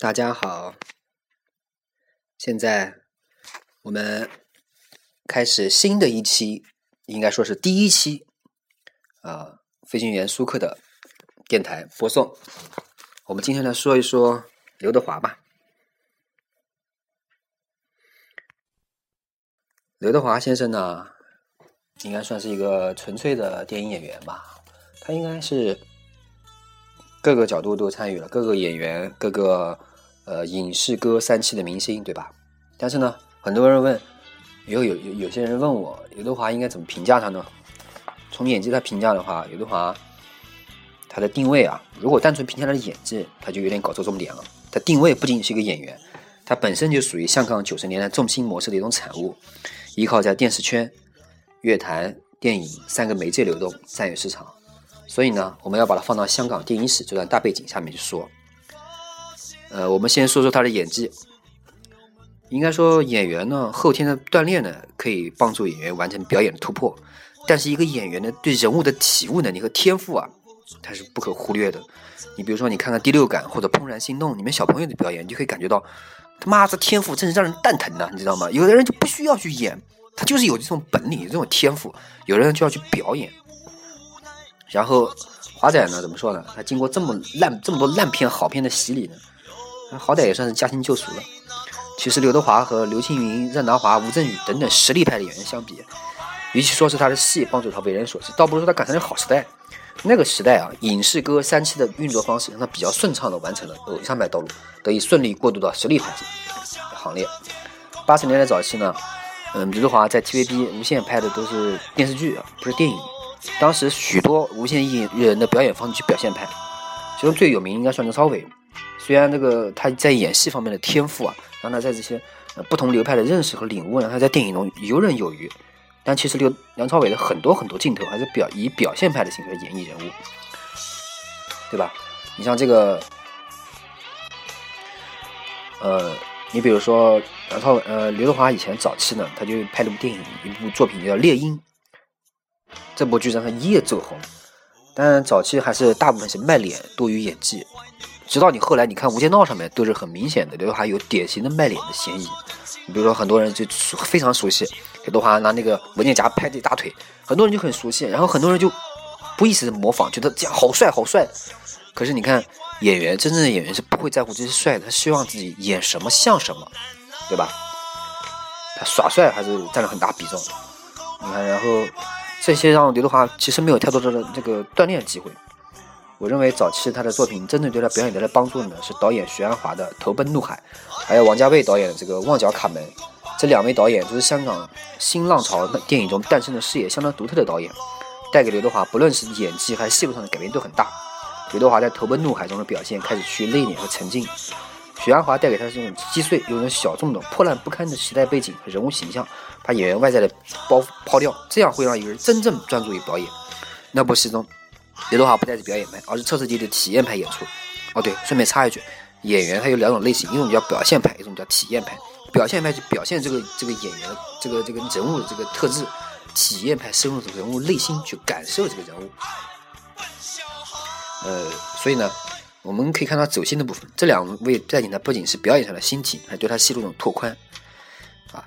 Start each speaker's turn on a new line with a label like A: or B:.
A: 大家好，现在我们开始新的一期，应该说是第一期啊，飞行员舒克的电台播送。我们今天来说一说刘德华吧。刘德华先生呢，应该算是一个纯粹的电影演员吧，他应该是。各个角度都参与了，各个演员，各个呃影视歌三栖的明星，对吧？但是呢，很多人问，有有有有些人问我，刘德华应该怎么评价他呢？从演技来评价的话，刘德华他的定位啊，如果单纯评价他的演技，他就有点搞错重点了。他定位不仅仅是一个演员，他本身就属于香港九十年代重心模式的一种产物，依靠在电视圈、乐坛、电影三个媒介流动，占有市场。所以呢，我们要把它放到香港电影史这段大背景下面去说。呃，我们先说说他的演技。应该说，演员呢，后天的锻炼呢，可以帮助演员完成表演的突破。但是，一个演员呢，对人物的体悟能力和天赋啊，它是不可忽略的。你比如说，你看看《第六感》或者《怦然心动》里面小朋友的表演，你就可以感觉到，他妈这天赋真是让人蛋疼的，你知道吗？有的人就不需要去演，他就是有这种本领、有这种天赋；有的人就要去表演。然后华仔呢？怎么说呢？他经过这么烂、这么多烂片、好片的洗礼呢，好歹也算是驾轻就熟了。其实刘德华和刘青云、任达华、吴镇宇等等实力派的演员相比，与其说是他的戏帮助他为人所知，倒不如说他赶上了好时代。那个时代啊，影视歌三期的运作方式让他比较顺畅的完成了偶像派道路，得以顺利过渡到实力派行列。八十年代早期呢，嗯，刘德华在 TVB 无线拍的都是电视剧啊，不是电影。当时许多无线艺人的表演方式去表现派，其中最有名应该算梁朝伟。虽然这个他在演戏方面的天赋啊，让他在这些不同流派的认识和领悟，让他在电影中游刃有余。但其实刘梁朝伟的很多很多镜头还是表以表现派的形式演绎人物，对吧？你像这个，呃，你比如说梁朝伟，呃，刘德华以前早期呢，他就拍了部电影，一部作品叫《猎鹰》。这部剧让他一夜走红，但早期还是大部分是卖脸多于演技。直到你后来，你看《无间道》上面都是很明显的刘德华有典型的卖脸的嫌疑。你比如说，很多人就非常熟悉刘德华拿那个文件夹拍自己大腿，很多人就很熟悉，然后很多人就不意识的模仿，觉得这样好帅好帅。可是你看演员，真正的演员是不会在乎这些帅的，他希望自己演什么像什么，对吧？他耍帅还是占了很大比重。你看，然后。这些让刘德华其实没有太多的这个锻炼机会。我认为早期他的作品真正对他表演带来帮助的呢，是导演徐安华的《投奔怒海》，还有王家卫导演的这个《旺角卡门》。这两位导演都是香港新浪潮电影中诞生的视野相当独特的导演，带给刘德华不论是演技还是戏路上的改变都很大。刘德华在《投奔怒海》中的表现开始趋于内敛和沉静。许鞍华带给他这种击碎、有种小众的、破烂不堪的时代背景和人物形象，把演员外在的包袱抛掉，这样会让一个人真正专注于表演。那部戏中，刘德华不再是表演派，而是彻彻底底的体验派演出。哦，对，顺便插一句，演员他有两种类型，一种叫表现派，一种叫体验派。表现派就表现这个这个演员这个这个人物的这个特质，体验派深入这个人物内心去感受这个人物。呃，所以呢。我们可以看到走心的部分，这两位带领的不仅是表演上的新体，还对他戏路的拓宽，啊，